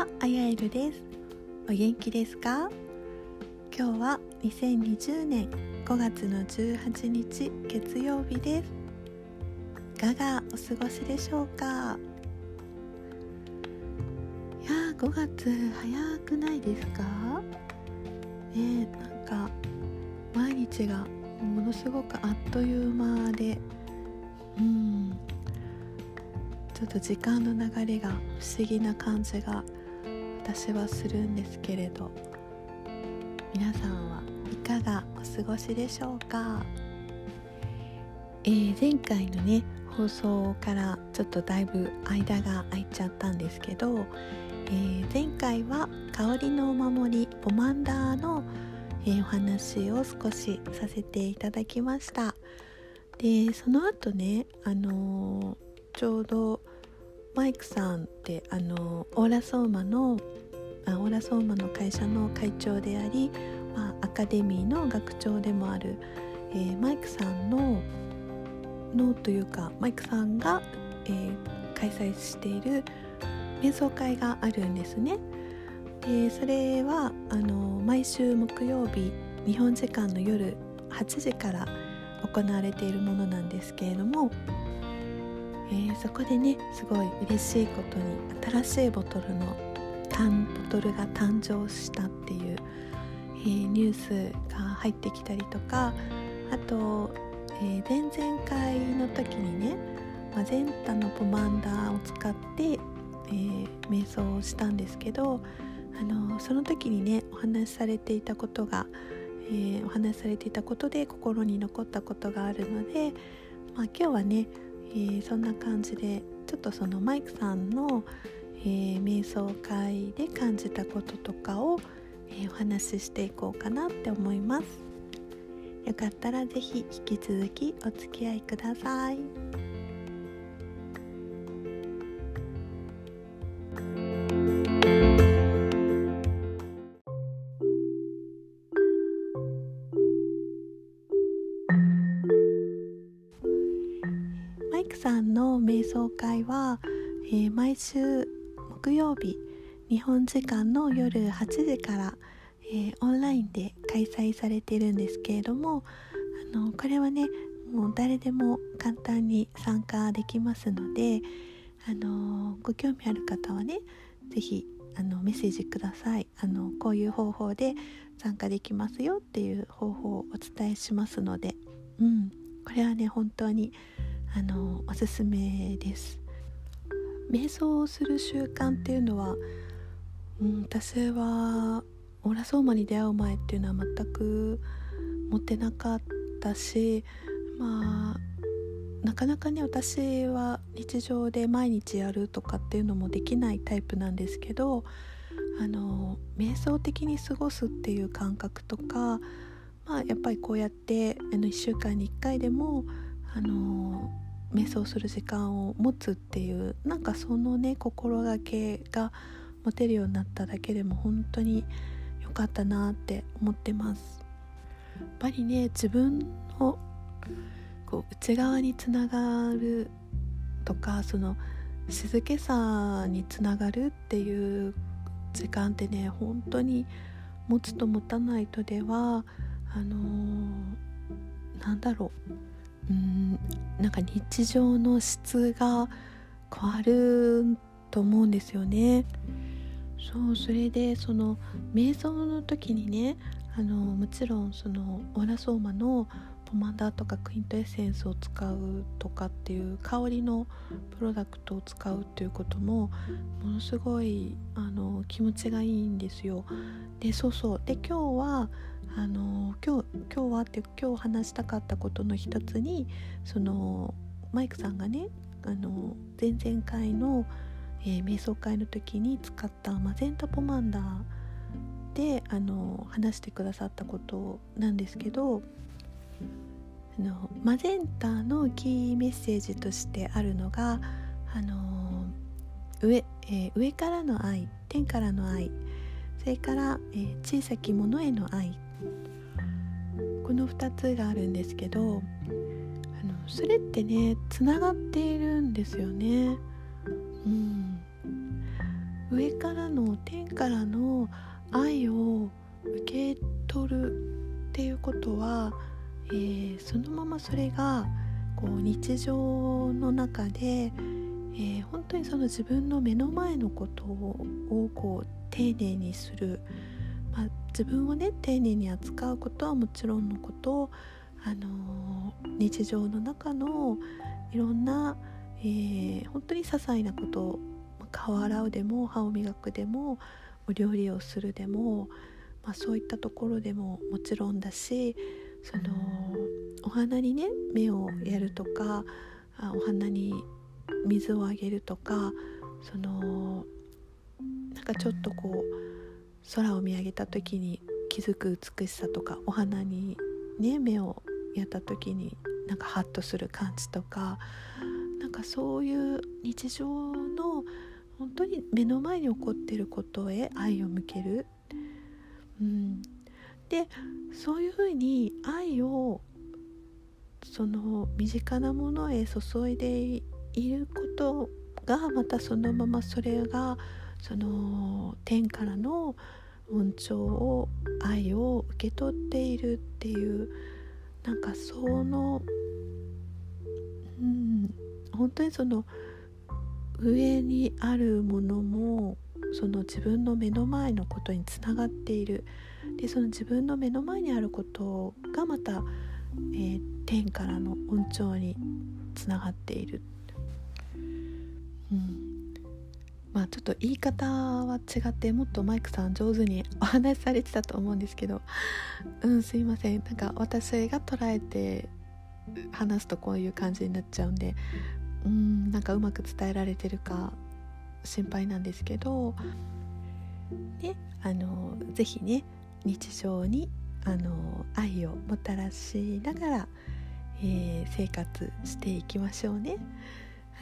はあやえるです。お元気ですか？今日は2020年5月の18日月曜日です。いかがお過ごしでしょうか？いや5月早くないですか？ねなんか毎日がものすごくあっという間でうん。ちょっと時間の流れが不思議な感じが私はするんですけれど。皆さんはいかがお過ごしでしょうか、えー、前回のね放送からちょっとだいぶ間が空いちゃったんですけど、えー、前回は香りのお守りポマンダーの、えー、お話を少しさせていただきました。でその後ねあのちょうどマイクさんってあのオーラソーマのあオーラソーマの会社の会長であり、まあ、アカデミーの学長でもある、えー、マイクさんののというかマイクさんが、えー、開催している瞑想会があるんですね。でそれはあの毎週木曜日日本時間の夜8時から行われているものなんですけれどもえー、そこでねすごい嬉しいことに新しいボトルのタンボトルが誕生したっていう、えー、ニュースが入ってきたりとかあと、えー、前々回の時にねマゼンタのポマンダーを使って、えー、瞑想をしたんですけどあのその時にねお話しされていたことが、えー、お話しされていたことで心に残ったことがあるので、まあ、今日はねえー、そんな感じでちょっとそのマイクさんの、えー、瞑想会で感じたこととかを、えー、お話ししていこうかなって思いますよかったら是非引き続きお付き合いくださいマイク。さんの瞑想会は、えー、毎週木曜日日本時間の夜8時から、えー、オンラインで開催されているんですけれどもあのこれはねもう誰でも簡単に参加できますのであのご興味ある方はね是非あのメッセージください。あのこういう方法で参加できますよっていう方法をお伝えしますので、うん、これはね本当にあのおすすめです。瞑想をする習慣っていうのは、うん、私はオーラソーマに出会う前っていうのは全く持ってなかったしまあなかなかね私は日常で毎日やるとかっていうのもできないタイプなんですけどあの瞑想的に過ごすっていう感覚とか、まあ、やっぱりこうやってあの1週間に1回でもあの瞑想する時間を持つっていうなんかそのね心がけが持てるようになっただけでも本当に良かったなって思ってます。やっぱりね自分のこう内側につながるとかその静けさにつながるっていう時間ってね本当に持つと持たないとではあのー、なんだろう。うんなんか日常の質が変わると思うんですよね。そうそれでその瞑想の時にねあのもちろんそのオーラソーマのポマンダーとかクイントエッセンスを使うとかっていう香りのプロダクトを使うっていうこともものすごいあの気持ちがいいんですよ。でそうそうで今日はあの今日今日はって今日話したかったことの一つにそのマイクさんがねあの前々回の、えー、瞑想会の時に使ったマゼンタポマンダーであの話してくださったことなんですけどあのマゼンタのキーメッセージとしてあるのがあの上,、えー、上からの愛天からの愛それから、えー、小さきものへの愛この2つがあるんですけどあのそれってねつながっているんですよね。うん、上からの天からの愛を受け取るっていうことは、えー、そのままそれがこう日常の中で、えー、本当にその自分の目の前のことをこう丁寧にする、まあ、自分をね丁寧に扱うことはもちろんのことあのー、日常の中のいろんな、えー、本当に些細なこと顔洗うでも歯を磨くでもお料理をするでも、まあ、そういったところでももちろんだしそのお花にね目をやるとかお花に水をあげるとかそのなんかちょっとこう空を見上げた時に気づく美しさとかお花にね目をやった時になんかハッとする感じとかなんかそういう日常の本当に目の前に起こってることへ愛を向ける、うん、でそういうふうに愛をその身近なものへ注いでいることがまたそのままそれがその天からの恩寵を愛を受け取っているっていうなんかそのうん本当にその上にあるものもその自分の目の前のことにつながっている。でその自分の目の前にあることがまた、えー、天からの恩寵につながっている、うん、まあちょっと言い方は違ってもっとマイクさん上手にお話しされてたと思うんですけど うんすいませんなんか私が捉えて話すとこういう感じになっちゃうんでうんなんかうまく伝えられてるか心配なんですけどであの是非ね日常にあの愛をもたらしながら、えー、生活していきましょうね。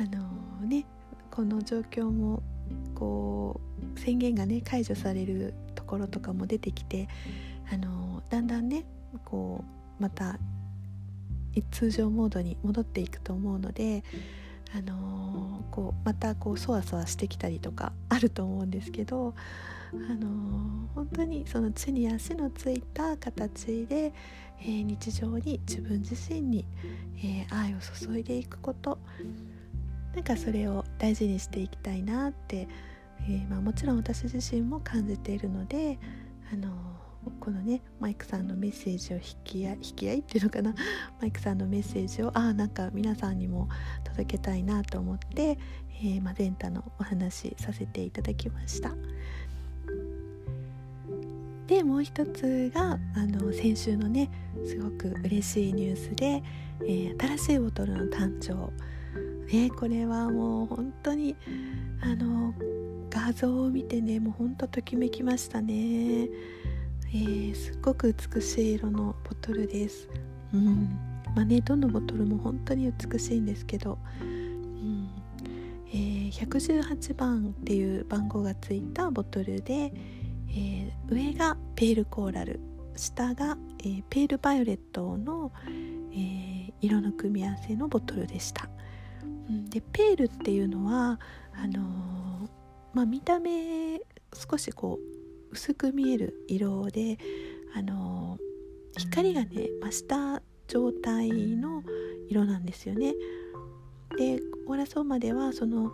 あのねこの状況もこう宣言がね解除されるところとかも出てきてあのだんだんねこうまた通常モードに戻っていくと思うのであの、こうまたこうそわそわしてきたりとかあると思うんですけど、あの、本当にその地に足のついた形で、えー、日常に自分自身に、え愛を注いでいくこと。なんかそれを大事にしていきたいなって、えまあ、もちろん私自身も感じているので、あのこのねマイクさんのメッセージを引き合い引き合いっていうのかな？マイクさんのメッセージをああなんか皆さんにも届けたいなと思って、えー、マゼンタのお話させていただきました。でもう一つがあの先週のねすごく嬉しいニュースで、えー、新しいボトルの誕生。ねこれはもう本当にあの画像を見てねもうほんとときめきましたねえー、すっごく美しい色のボトルです。うんまあね、どのボトルも本当に美しいんですけど、うんえー、118番っていう番号がついたボトルで、えー、上がペールコーラル下が、えー、ペールバイオレットの、えー、色の組み合わせのボトルでした。うん、でペールっていうのはあのー、まあ、見た目少しこう薄く見える色であの光がね増した状態の色なんですよね。でオーラソーマではその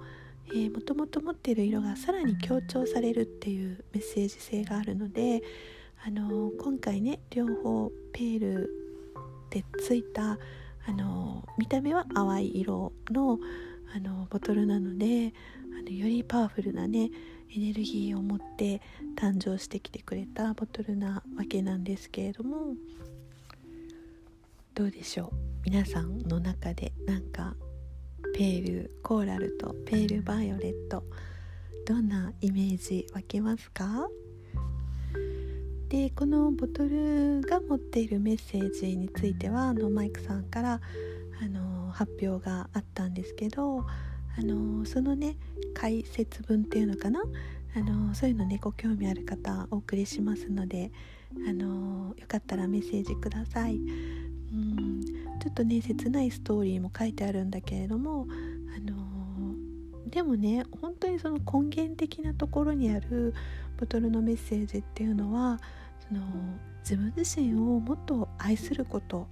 もともと持っている色がさらに強調されるっていうメッセージ性があるのであの今回ね両方ペールでついたあの見た目は淡い色のあのボトルなのであのよりパワフルなねエネルギーを持って誕生してきてくれたボトルなわけなんですけれどもどうでしょう？皆さんの中でなんかペールコーラルとペールバイオレットどんなイメージ湧けますか？でこのボトルが持っているメッセージについてはあのマイクさんからあの発表があったんですけどあのそのね解説文っていうのかな？あのそういうのねご興味ある方お送りしますのであのよかったらメッセージください。うんちょっとね切ないストーリーも書いてあるんだけれどもあのでもね本当にその根源的なところにあるボトルのメッセージっていうのはその自分自身をもっと愛すること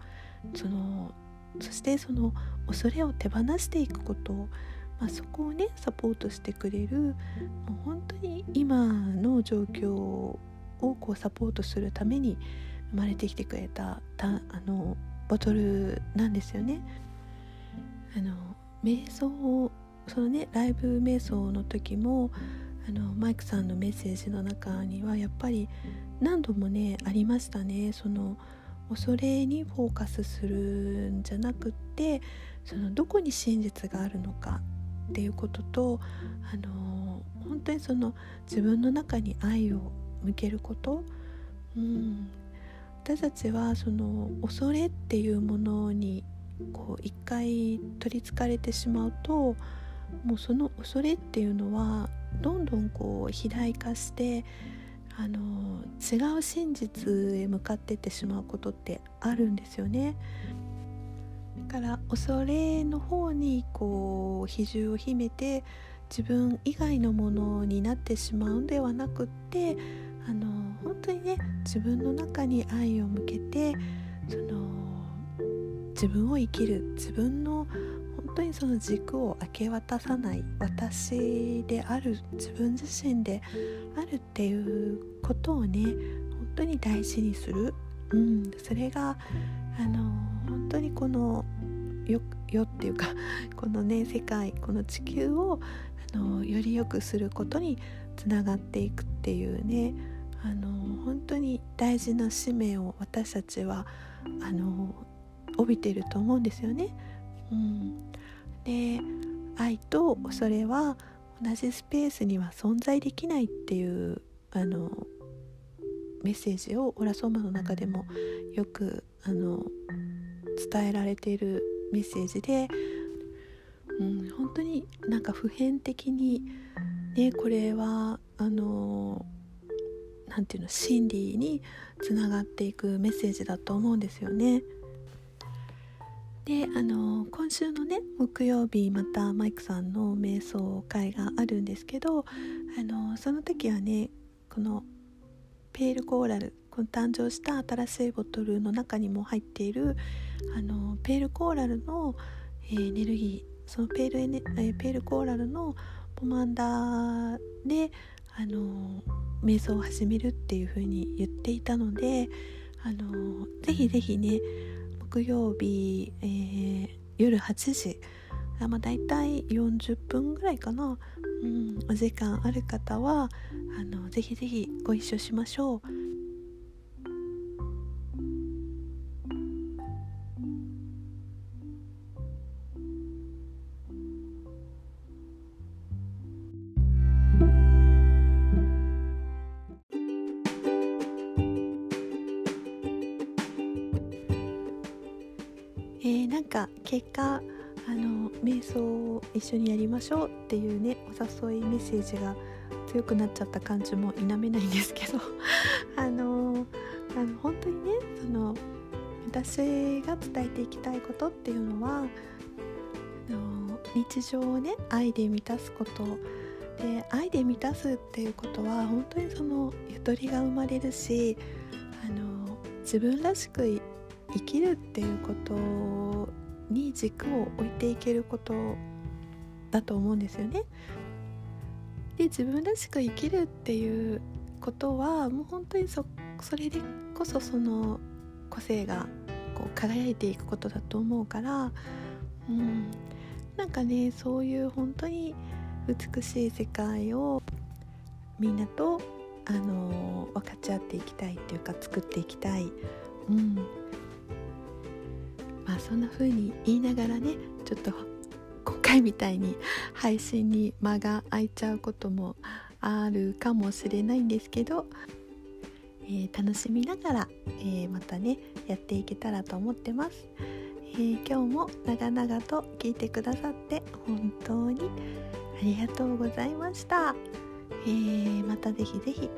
そのそしてその恐れを手放していくことまあ、そこをねサポートしてくれるもう本当に今の状況をこうサポートするために生まれてきてくれたたあのボトルなんですよね。あの瞑想をそのねライブ瞑想の時もあのマイクさんのメッセージの中にはやっぱり何度もねありましたね。その恐れにフォーカスするんじゃなくってそのどこに真実があるのかっていうことと、あの本当にその自分の中に愛を向けること、うん、私たちはその恐れっていうものにこう一回取りつかれてしまうともうその恐れっていうのはどんどんこう肥大化してあの違う真実へ向かってってしまうことってあるんですよね。だから恐れの方にこう比重を秘めて自分以外のものになってしまうんではなくってあの本当にね自分の中に愛を向けてその自分を生きる自分の本当にその軸を明け渡さない私である自分自身であるっていうことをね本当に大事にする、うん、それがあの本当にこのよっていうか このね世界この地球をあのより良くすることにつながっていくっていうねあの本当に大事な使命を私たちはあの帯びてると思うんですよね。うん、で愛と恐れは同じスペースには存在できないっていうあのメッセージをオラソーマの中でもよくあの伝えられているメッセージで、うん、本当になんか普遍的にねこれはあのなんていうの真理につながっていくメッセージだと思うんですよね。であの今週のね木曜日またマイクさんの瞑想会があるんですけどあのその時はねこのペールコーラルこの誕生した新しいボトルの中にも入っているあのペールコーラルの、えー、エネルギーそのペールエネ、えー、ペールコーラルのポマンダーであの瞑想を始めるっていう風に言っていたのであのぜひぜひね木曜日、えー、夜8時あ、まあ、大体40分ぐらいかな、うん、お時間ある方はあのぜひぜひご一緒しましょう。結果あの瞑想を一緒にやりましょうっていうねお誘いメッセージが強くなっちゃった感じも否めないんですけど あのあの本当にねその私が伝えていきたいことっていうのはあの日常をね愛で満たすこと。で愛で満たすっていうことは本当にそのゆとりが生まれるしあの自分らしく生きるっていうことに軸を置いていけることだと思うんですよね。で自分らしく生きるっていうことはもう本当にそそれでこそその個性がこう輝いていくことだと思うから、うん、なんかねそういう本当に美しい世界をみんなと、あの分かち合っていきたいっていうか作っていきたい、うん、まあそんな風に言いながらねちょっと今回みたいに配信に間が空いちゃうこともあるかもしれないんですけど、えー、楽しみながら、えー、またねやっていけたらと思ってます、えー、今日も長々と聞いてくださって本当にありがとうございました、えまたぜひぜひ